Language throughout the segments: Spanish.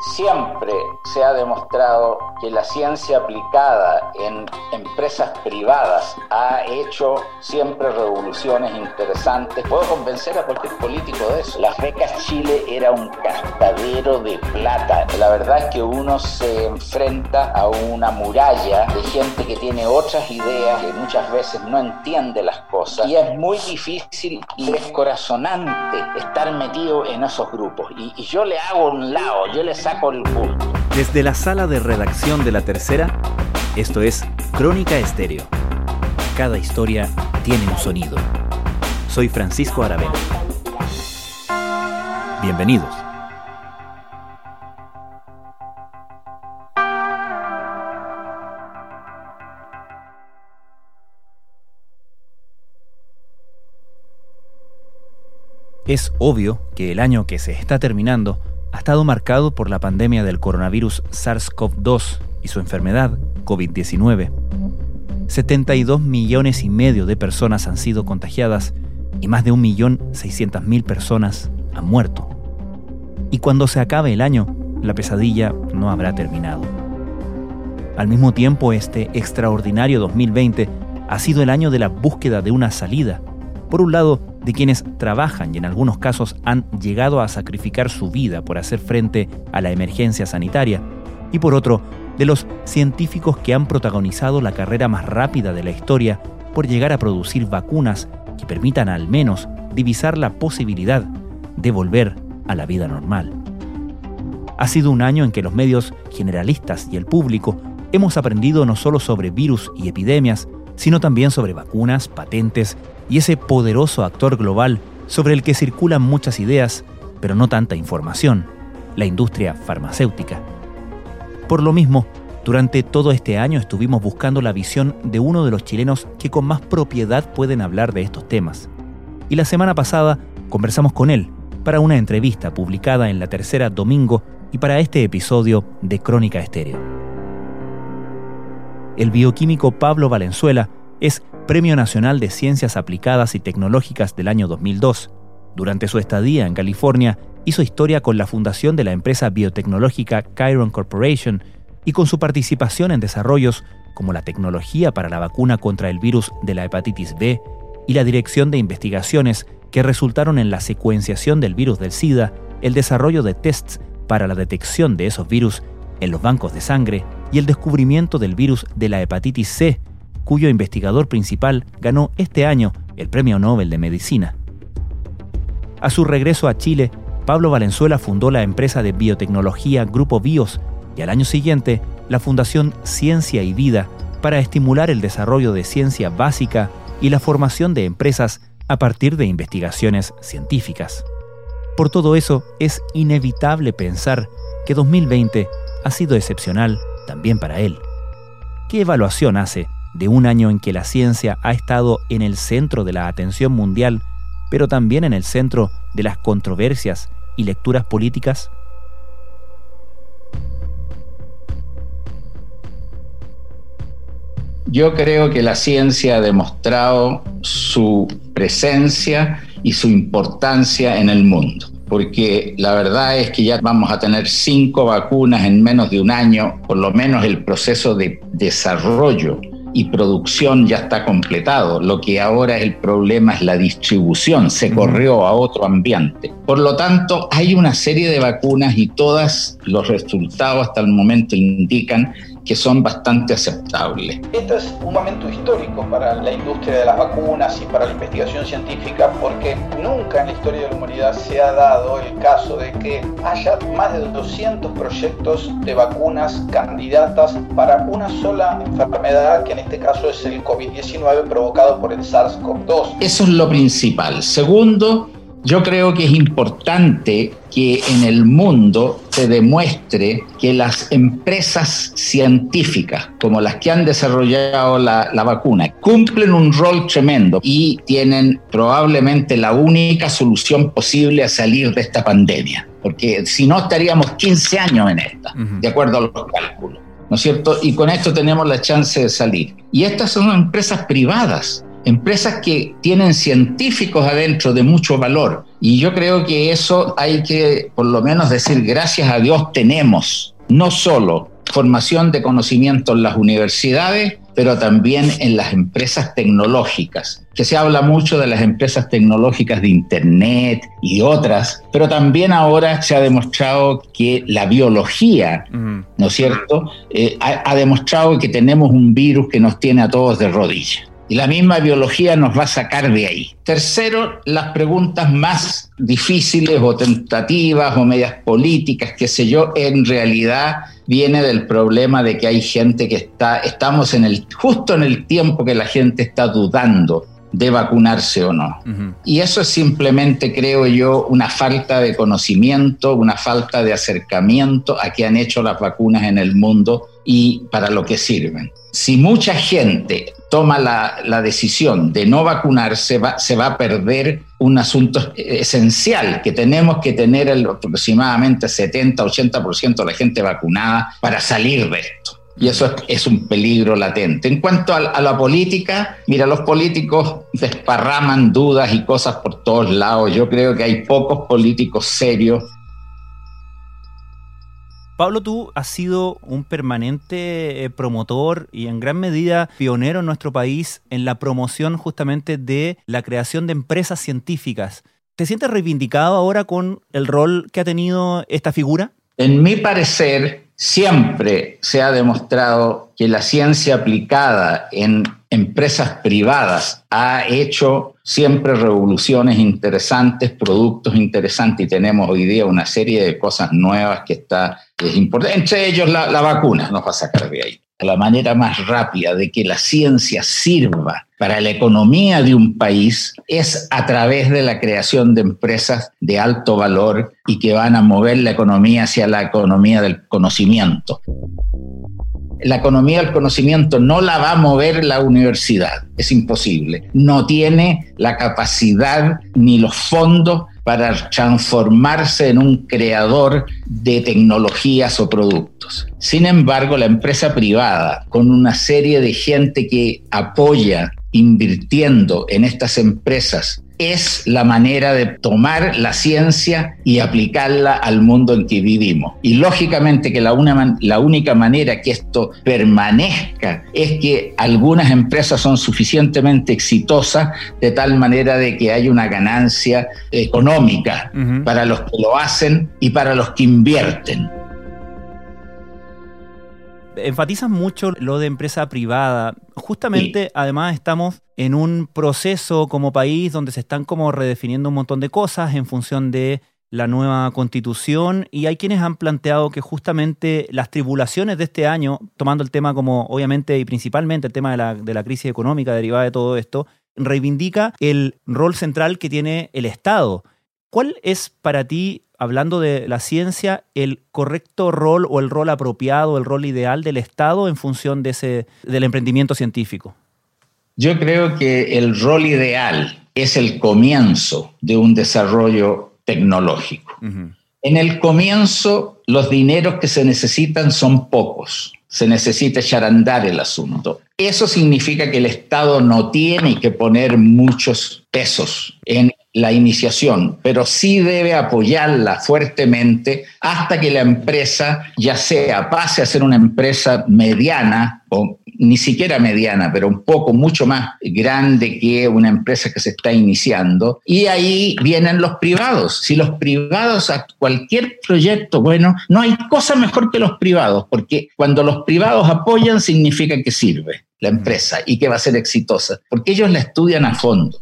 Siempre se ha demostrado que la ciencia aplicada en empresas privadas ha hecho siempre revoluciones interesantes. Puedo convencer a cualquier político de eso. Las becas Chile era un castadero de plata. La verdad es que uno se enfrenta a una muralla de gente que tiene otras ideas, que muchas veces no entiende las cosas y es muy difícil y descorazonante estar metido en esos grupos. Y, y yo le hago un lado, yo le saco Desde la sala de redacción de La Tercera, esto es Crónica Estéreo. Cada historia tiene un sonido. Soy Francisco Aravena. Bienvenidos. Es obvio que el año que se está terminando ha estado marcado por la pandemia del coronavirus SARS-CoV-2 y su enfermedad COVID-19. 72 millones y medio de personas han sido contagiadas y más de 1.600.000 personas han muerto. Y cuando se acabe el año, la pesadilla no habrá terminado. Al mismo tiempo, este extraordinario 2020 ha sido el año de la búsqueda de una salida. Por un lado, de quienes trabajan y en algunos casos han llegado a sacrificar su vida por hacer frente a la emergencia sanitaria, y por otro, de los científicos que han protagonizado la carrera más rápida de la historia por llegar a producir vacunas que permitan al menos divisar la posibilidad de volver a la vida normal. Ha sido un año en que los medios generalistas y el público hemos aprendido no solo sobre virus y epidemias, sino también sobre vacunas, patentes y ese poderoso actor global sobre el que circulan muchas ideas, pero no tanta información, la industria farmacéutica. Por lo mismo, durante todo este año estuvimos buscando la visión de uno de los chilenos que con más propiedad pueden hablar de estos temas. Y la semana pasada conversamos con él para una entrevista publicada en la tercera domingo y para este episodio de Crónica Estéreo. El bioquímico Pablo Valenzuela es Premio Nacional de Ciencias Aplicadas y Tecnológicas del año 2002. Durante su estadía en California, hizo historia con la fundación de la empresa biotecnológica Chiron Corporation y con su participación en desarrollos como la tecnología para la vacuna contra el virus de la hepatitis B y la dirección de investigaciones que resultaron en la secuenciación del virus del SIDA, el desarrollo de tests para la detección de esos virus en los bancos de sangre y el descubrimiento del virus de la hepatitis C, cuyo investigador principal ganó este año el Premio Nobel de Medicina. A su regreso a Chile, Pablo Valenzuela fundó la empresa de biotecnología Grupo BIOS y al año siguiente la Fundación Ciencia y Vida para estimular el desarrollo de ciencia básica y la formación de empresas a partir de investigaciones científicas. Por todo eso, es inevitable pensar que 2020 ha sido excepcional también para él. ¿Qué evaluación hace de un año en que la ciencia ha estado en el centro de la atención mundial, pero también en el centro de las controversias y lecturas políticas? Yo creo que la ciencia ha demostrado su presencia y su importancia en el mundo porque la verdad es que ya vamos a tener cinco vacunas en menos de un año, por lo menos el proceso de desarrollo y producción ya está completado. Lo que ahora es el problema es la distribución, se corrió a otro ambiente. Por lo tanto, hay una serie de vacunas y todos los resultados hasta el momento indican que son bastante aceptables. Este es un momento histórico para la industria de las vacunas y para la investigación científica porque nunca en la historia de la humanidad se ha dado el caso de que haya más de 200 proyectos de vacunas candidatas para una sola enfermedad, que en este caso es el COVID-19 provocado por el SARS-CoV-2. Eso es lo principal. Segundo, yo creo que es importante que en el mundo se demuestre que las empresas científicas, como las que han desarrollado la, la, vacuna, cumplen un rol tremendo y tienen probablemente la única solución posible a salir de esta pandemia, porque si no estaríamos 15 años en esta, de acuerdo a los cálculos. ¿No es cierto? Y con esto tenemos la chance de salir. Y estas son empresas privadas empresas que tienen científicos adentro de mucho valor. Y yo creo que eso hay que por lo menos decir gracias a Dios tenemos no solo formación de conocimiento en las universidades, pero también en las empresas tecnológicas, que se habla mucho de las empresas tecnológicas de Internet y otras, pero también ahora se ha demostrado que la biología, ¿no es cierto?, eh, ha, ha demostrado que tenemos un virus que nos tiene a todos de rodillas. Y la misma biología nos va a sacar de ahí. Tercero, las preguntas más difíciles o tentativas o medias políticas, qué sé yo, en realidad viene del problema de que hay gente que está, estamos en el, justo en el tiempo que la gente está dudando de vacunarse o no. Y eso es simplemente, creo yo, una falta de conocimiento, una falta de acercamiento a qué han hecho las vacunas en el mundo y para lo que sirven. Si mucha gente toma la, decisión de no vacunarse, va, se va a perder un asunto esencial, que tenemos que tener el, aproximadamente 70-80% de la gente vacunada para salir de esto. Y eso es, un peligro latente. En cuanto a, la política, mira, los políticos desparraman dudas y cosas por todos lados. Yo creo que hay pocos políticos serios Pablo, tú has sido un permanente eh, promotor y en gran medida pionero en nuestro país en la promoción justamente de la creación de empresas científicas. ¿Te sientes reivindicado ahora con el rol que ha tenido esta figura? En mi parecer, siempre se ha demostrado que la ciencia aplicada en empresas privadas ha hecho siempre revoluciones interesantes, productos interesantes y tenemos hoy día una serie de cosas nuevas que está es importante. Entre ellos la, la vacuna nos va a sacar de ahí. La manera más rápida de que la ciencia sirva para la economía de un país es a través de la creación de empresas de alto valor y que van a mover la economía hacia la economía del conocimiento la economía del conocimiento no la va a mover la universidad, es imposible. No tiene la capacidad ni los fondos para transformarse en un creador de tecnologías o productos. Sin embargo, la empresa privada, con una serie de gente que apoya invirtiendo en estas empresas es la manera de tomar la ciencia y aplicarla al mundo en que vivimos. Y lógicamente que la, la única manera que esto permanezca es que algunas empresas son suficientemente exitosas de tal manera de que hay una ganancia económica para los que lo hacen y para los que invierten enfatizan mucho lo de empresa privada. Justamente, además, estamos en un proceso como país donde se están como redefiniendo un montón de cosas en función de la nueva constitución y hay quienes han planteado que justamente las tribulaciones de este año, tomando el tema como obviamente y principalmente el tema de la, de la crisis económica derivada de todo esto, reivindica el rol central que tiene el Estado. ¿Cuál es para ti hablando de la ciencia, el correcto rol o el rol apropiado, el rol ideal del Estado en función de ese, del emprendimiento científico? Yo creo que el rol ideal es el comienzo de un desarrollo tecnológico. En el comienzo, los dineros que se necesitan son pocos. Se necesita echar a andar el asunto. Eso significa que el Estado no tiene que poner muchos pesos en la iniciación, pero sí debe apoyarla fuertemente hasta que la empresa ya sea pase a ser una empresa mediana o ni siquiera mediana, pero un poco mucho más grande que una empresa que se está iniciando. Y ahí vienen los privados. Si los privados a cualquier proyecto, bueno, no hay cosa mejor que los privados, porque cuando los privados apoyan significa que sirve la empresa y que va a ser exitosa, porque ellos la estudian a fondo.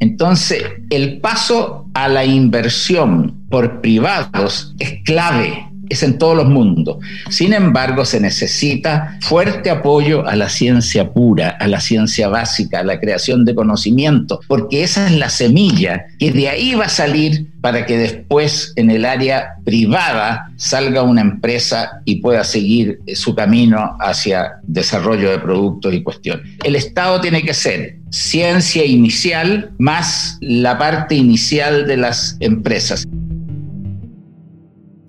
Entonces, el paso a la inversión por privados es clave es en todos los mundos. Sin embargo, se necesita fuerte apoyo a la ciencia pura, a la ciencia básica, a la creación de conocimiento, porque esa es la semilla que de ahí va a salir para que después en el área privada salga una empresa y pueda seguir su camino hacia desarrollo de productos y cuestiones. El Estado tiene que ser ciencia inicial más la parte inicial de las empresas.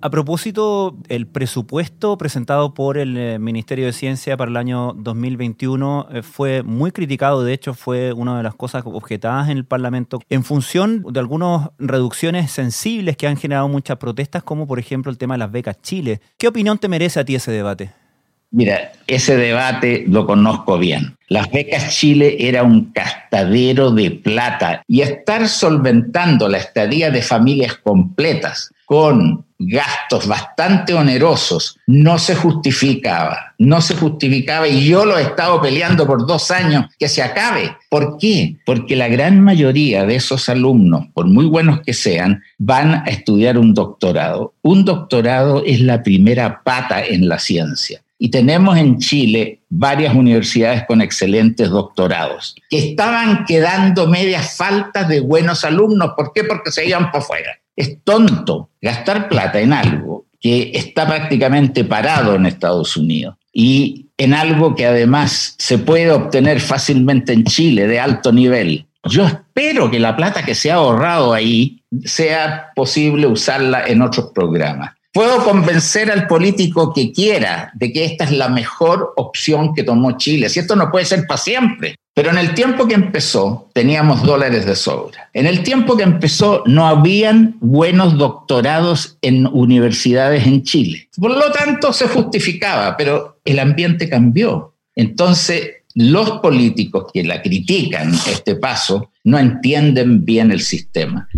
A propósito, el presupuesto presentado por el eh, Ministerio de Ciencia para el año 2021 eh, fue muy criticado, de hecho fue una de las cosas objetadas en el Parlamento en función de algunas reducciones sensibles que han generado muchas protestas, como por ejemplo el tema de las becas Chile. ¿Qué opinión te merece a ti ese debate? Mira, ese debate lo conozco bien. Las becas Chile era un castadero de plata y estar solventando la estadía de familias completas con gastos bastante onerosos, no se justificaba, no se justificaba y yo lo he estado peleando por dos años que se acabe. ¿Por qué? Porque la gran mayoría de esos alumnos, por muy buenos que sean, van a estudiar un doctorado. Un doctorado es la primera pata en la ciencia. Y tenemos en Chile varias universidades con excelentes doctorados, que estaban quedando medias faltas de buenos alumnos. ¿Por qué? Porque se iban por fuera. Es tonto gastar plata en algo que está prácticamente parado en Estados Unidos y en algo que además se puede obtener fácilmente en Chile de alto nivel. Yo espero que la plata que se ha ahorrado ahí sea posible usarla en otros programas. Puedo convencer al político que quiera de que esta es la mejor opción que tomó Chile. Si esto no puede ser para siempre. Pero en el tiempo que empezó teníamos dólares de sobra. En el tiempo que empezó no habían buenos doctorados en universidades en Chile. Por lo tanto se justificaba, pero el ambiente cambió. Entonces los políticos que la critican este paso no entienden bien el sistema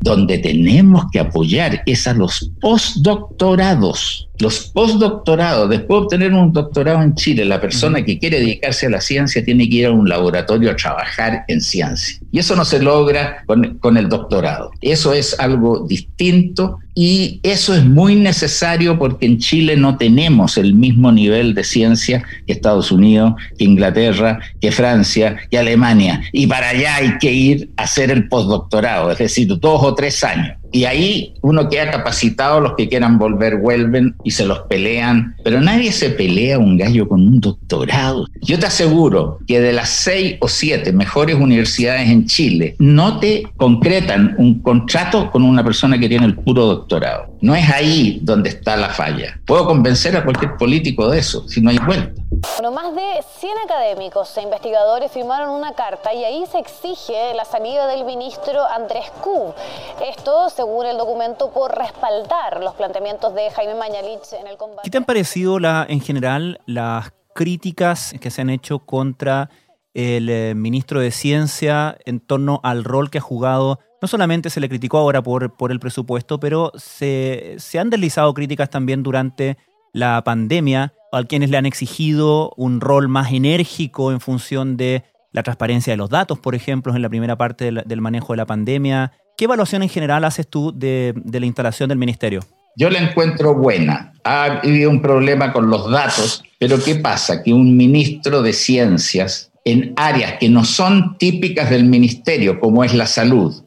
donde tenemos que apoyar es a los postdoctorados. Los postdoctorados, después de obtener un doctorado en Chile, la persona que quiere dedicarse a la ciencia tiene que ir a un laboratorio a trabajar en ciencia. Y eso no se logra con, con el doctorado. Eso es algo distinto y eso es muy necesario porque en Chile no tenemos el mismo nivel de ciencia que Estados Unidos, que Inglaterra, que Francia, que Alemania. Y para allá hay que ir a hacer el postdoctorado, es decir, dos o tres años. Y ahí uno queda capacitado, los que quieran volver vuelven y se los pelean, pero nadie se pelea un gallo con un doctorado. Yo te aseguro que de las seis o siete mejores universidades en Chile, no te concretan un contrato con una persona que tiene el puro doctorado. No es ahí donde está la falla. Puedo convencer a cualquier político de eso, si no hay vuelta. Bueno, más de 100 académicos e investigadores firmaron una carta y ahí se exige la salida del ministro Andrés Kub. Esto, según el documento, por respaldar los planteamientos de Jaime Mañalich en el combate. ¿Qué te han parecido en general las críticas que se han hecho contra el eh, ministro de Ciencia en torno al rol que ha jugado? No solamente se le criticó ahora por, por el presupuesto, pero se, se han deslizado críticas también durante la pandemia a quienes le han exigido un rol más enérgico en función de la transparencia de los datos, por ejemplo, en la primera parte del, manejo de la pandemia. ¿Qué evaluación en general haces tú de, de la instalación del ministerio? Yo la encuentro buena. Ha habido un problema con los datos, pero ¿qué pasa? Que un ministro de ciencias en áreas que no son típicas del ministerio, como es la salud,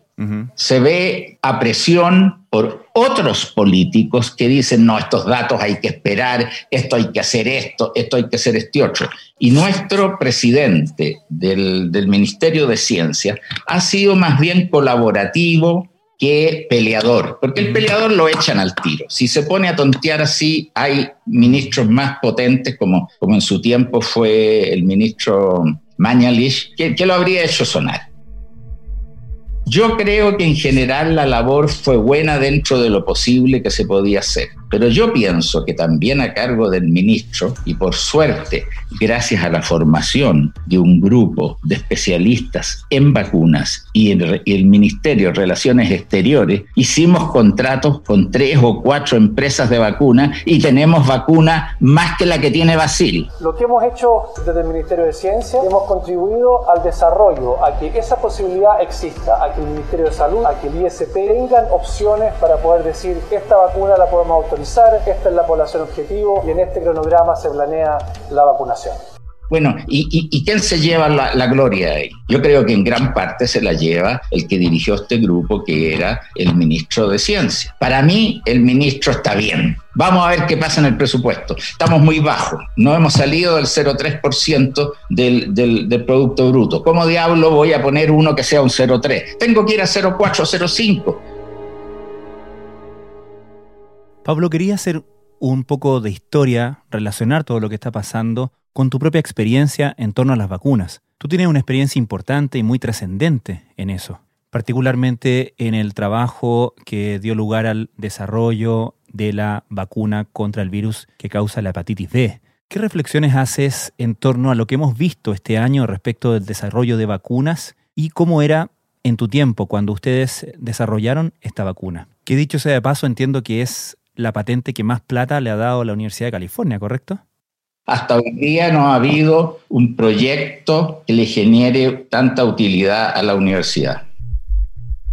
se ve a presión por otros políticos que dicen, no, estos datos hay que esperar, esto hay que hacer esto, esto hay que hacer este otro. Y nuestro presidente del, del Ministerio de Ciencia ha sido más bien colaborativo que peleador, porque el peleador lo echan al tiro. Si se pone a tontear así, hay ministros más potentes, como, como en su tiempo fue el ministro Mañalich, que, que lo habría hecho sonar. Yo creo que en general la labor fue buena dentro de lo posible que se podía hacer. Pero yo pienso que también a cargo del ministro, y por suerte, gracias a la formación de un grupo de especialistas en vacunas y el, el Ministerio de Relaciones Exteriores, hicimos contratos con tres o cuatro empresas de vacunas y tenemos vacuna más que la que tiene Basil. Lo que hemos hecho desde el Ministerio de Ciencia, hemos contribuido al desarrollo, a que esa posibilidad exista, a que el Ministerio de Salud, a que el ISP tengan opciones para poder decir esta vacuna la podemos autorizar esta es la población objetivo y en este cronograma se planea la vacunación. Bueno, ¿y, quién se lleva la, gloria ahí? Yo creo que en gran parte se la lleva el que dirigió este grupo, que era el ministro de Ciencia. Para mí, el ministro está bien. Vamos a ver qué pasa en el presupuesto. Estamos muy bajos. No hemos salido del 0,3% del, del, del Producto Bruto. ¿Cómo diablo voy a poner uno que sea un 0,3? Tengo que ir a 0,4, 0,5 Pablo, quería hacer un poco de historia, relacionar todo lo que está pasando con tu propia experiencia en torno a las vacunas. Tú tienes una experiencia importante y muy trascendente en eso, particularmente en el trabajo que dio lugar al desarrollo de la vacuna contra el virus que causa la hepatitis B. ¿Qué reflexiones haces en torno a lo que hemos visto este año respecto del desarrollo de vacunas y cómo era en tu tiempo cuando ustedes desarrollaron esta vacuna? Que dicho sea de paso, entiendo que es la patente que más plata le ha dado la Universidad de California, ¿correcto? Hasta hoy día no ha habido un proyecto que le genere tanta utilidad a la universidad.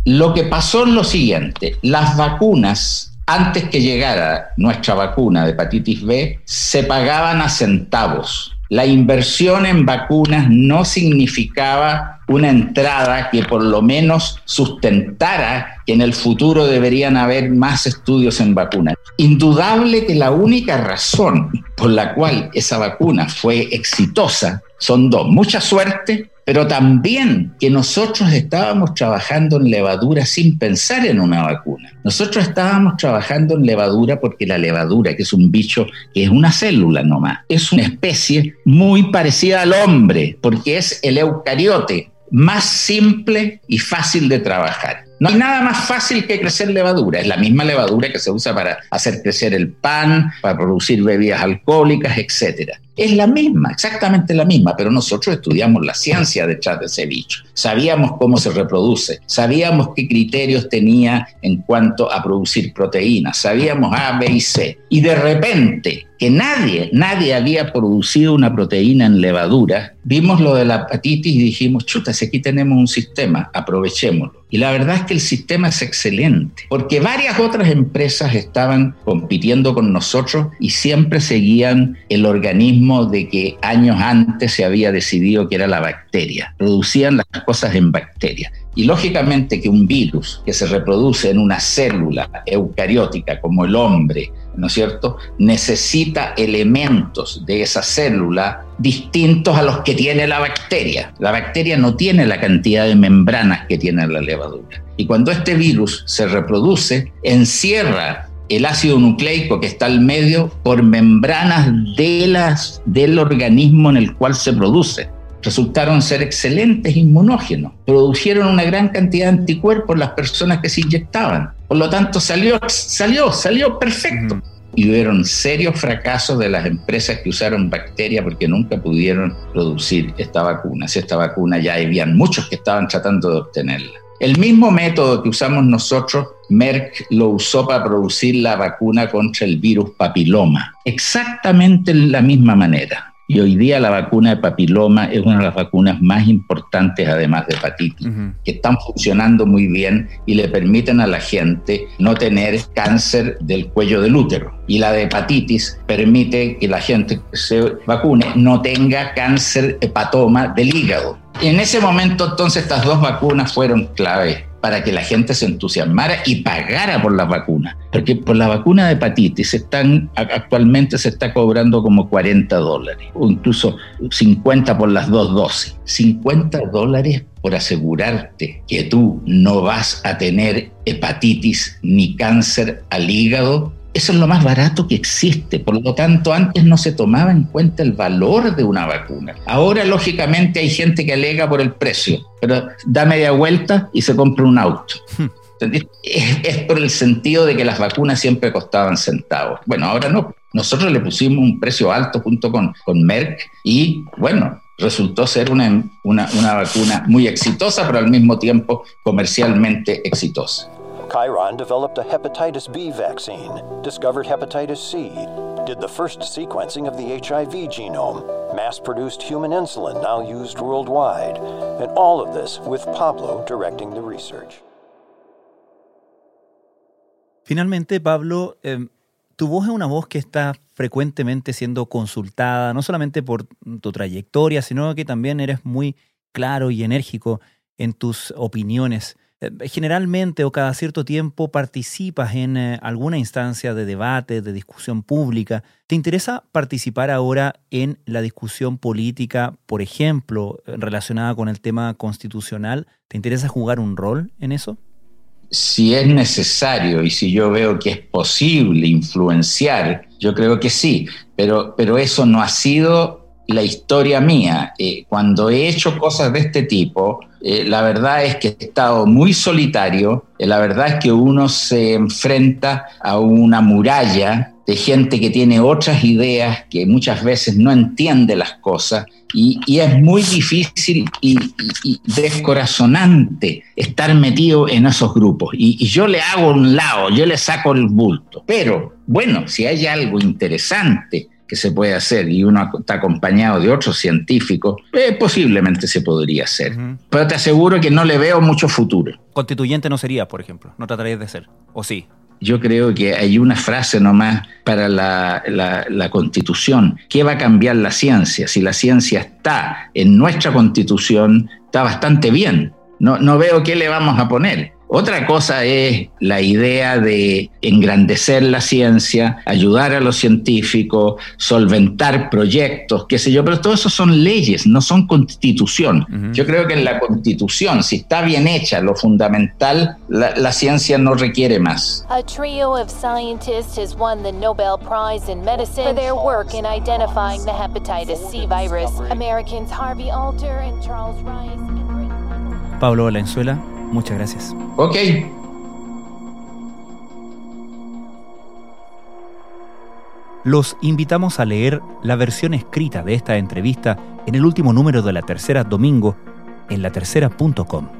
Lo que pasó es lo siguiente, las vacunas, antes que llegara nuestra vacuna de hepatitis B, se pagaban a centavos la inversión en vacunas no significaba una entrada que por lo menos sustentara que en el futuro deberían haber más estudios en vacunas. Indudable que la única razón por la cual esa vacuna fue exitosa son dos, mucha suerte pero también que nosotros estábamos trabajando en levadura sin pensar en una vacuna. Nosotros estábamos trabajando en levadura porque la levadura, que es un bicho que es una célula nomás, es una especie muy parecida al hombre, porque es el eucariote más simple y fácil de trabajar. No hay nada más fácil que crecer levadura. Es la misma levadura que se usa para hacer crecer el pan, para producir bebidas alcohólicas, etc. Es la misma, exactamente la misma, pero nosotros estudiamos la ciencia detrás de ese bicho. Sabíamos cómo se reproduce, sabíamos qué criterios tenía en cuanto a producir proteínas, sabíamos A, B y C. Y de repente, que nadie, nadie había producido una proteína en levadura, vimos lo de la hepatitis y dijimos, chuta, si aquí tenemos un sistema, aprovechémoslo. Y la verdad es que el sistema es excelente, porque varias otras empresas estaban compitiendo con nosotros y siempre seguían el organismo de que años antes se había decidido que era la bacteria. Producían las cosas en bacterias. Y lógicamente que un virus que se reproduce en una célula eucariótica como el hombre, ¿no es cierto?, necesita elementos de esa célula distintos a los que tiene la bacteria. La bacteria no tiene la cantidad de membranas que tiene la levadura. Y cuando este virus se reproduce, encierra el ácido nucleico que está al medio por membranas de las, del organismo en el cual se produce resultaron ser excelentes inmunógenos. Produjeron una gran cantidad de anticuerpos las personas que se inyectaban. Por lo tanto, salió, salió, salió perfecto. Y hubieron serios fracasos de las empresas que usaron bacterias porque nunca pudieron producir esta vacuna. Si esta vacuna ya habían muchos que estaban tratando de obtenerla. El mismo método que usamos nosotros, Merck lo usó para producir la vacuna contra el virus papiloma. Exactamente la misma manera. Y hoy día la vacuna de papiloma es una de las vacunas más importantes, además de hepatitis, que están funcionando muy bien y le permiten a la gente no tener cáncer del cuello del útero. Y la de hepatitis permite que la gente que se vacune no tenga cáncer hepatoma del hígado. En ese momento, entonces, estas dos vacunas fueron clave para que la gente se entusiasmara y pagara por la vacuna. Porque por la vacuna de hepatitis están, actualmente se está cobrando como 40 dólares, o incluso 50 por las dos dosis. 50 dólares por asegurarte que tú no vas a tener hepatitis ni cáncer al hígado eso es lo más barato que existe. Por lo tanto, antes no se tomaba en cuenta el valor de una vacuna. Ahora, lógicamente, hay gente que alega por el precio, pero da media vuelta y se compra un auto. Hmm. Es, por el sentido de que las vacunas siempre costaban centavos. Bueno, ahora no. Nosotros le pusimos un precio alto junto con, con Merck y, bueno, resultó ser una, una, una vacuna muy exitosa, pero al mismo tiempo comercialmente exitosa. Chiron developed a hepatitis B vaccine, discovered hepatitis C, did the first sequencing of the HIV genome, mass produced human insulin now used worldwide, and all of this with Pablo directing the research. Finalmente, Pablo, eh, tu voz es una voz que está frecuentemente siendo consultada, no solamente por tu trayectoria, sino que también eres muy claro y enérgico en tus opiniones. Eh, generalmente o cada cierto tiempo participas en eh, alguna instancia de debate, de discusión pública. ¿Te interesa participar ahora en la discusión política, por ejemplo, relacionada con el tema constitucional? ¿Te interesa jugar un rol en eso? si es necesario y si yo veo que es posible influenciar, yo creo que sí, pero, pero eso no ha sido la historia mía. Eh, cuando he hecho cosas de este tipo, eh, la verdad es que he estado muy solitario, eh, la verdad es que uno se enfrenta a una muralla de gente que tiene otras ideas, que muchas veces no entiende las cosas y, es muy difícil y, descorazonante estar metido en esos grupos. Y, yo le hago un lado, yo le saco el bulto. Pero bueno, si hay algo interesante que se puede hacer y uno está acompañado de otros científicos, eh, posiblemente se podría hacer. Pero te aseguro que no le veo mucho futuro. Constituyente no sería, por ejemplo, no tratarías de ser, ¿o sí? yo creo que hay una frase nomás para la, la, constitución. ¿Qué va a cambiar la ciencia? Si la ciencia está en nuestra constitución, está bastante bien. No, no veo qué le vamos a poner. Otra cosa es la idea de engrandecer la ciencia, ayudar a los científicos, solventar proyectos, qué sé yo, pero todo eso son leyes, no son constitución. Yo creo que en la constitución, si está bien hecha, lo fundamental, la, ciencia no requiere más. A trio of scientists has won the Nobel Prize in Medicine for their work in identifying the hepatitis C virus. Americans Harvey Alter and Charles Rice. Pablo Valenzuela, muchas gracias. Ok. Los invitamos a leer la versión escrita de esta entrevista en el último número de la tercera domingo en latercera.com.